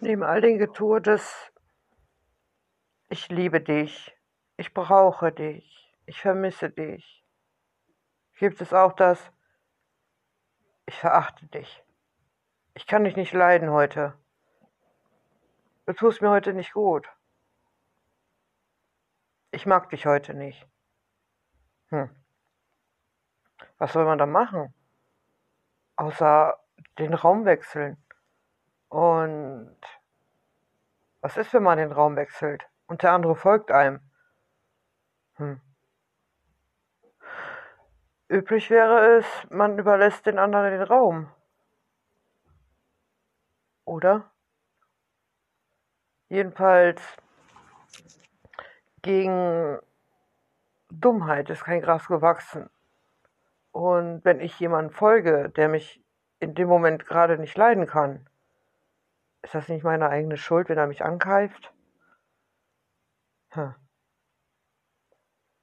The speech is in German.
Neben all den Getue des Ich liebe dich, ich brauche dich, ich vermisse dich, gibt es auch das Ich verachte dich. Ich kann dich nicht leiden heute. Du tust mir heute nicht gut. Ich mag dich heute nicht. Hm. Was soll man da machen? Außer den Raum wechseln. Und was ist, wenn man den Raum wechselt und der andere folgt einem? Hm. Üblich wäre es, man überlässt den anderen den Raum. Oder? Jedenfalls gegen Dummheit ist kein Gras gewachsen. Und wenn ich jemandem folge, der mich in dem Moment gerade nicht leiden kann, ist das nicht meine eigene Schuld, wenn er mich angreift? Hm.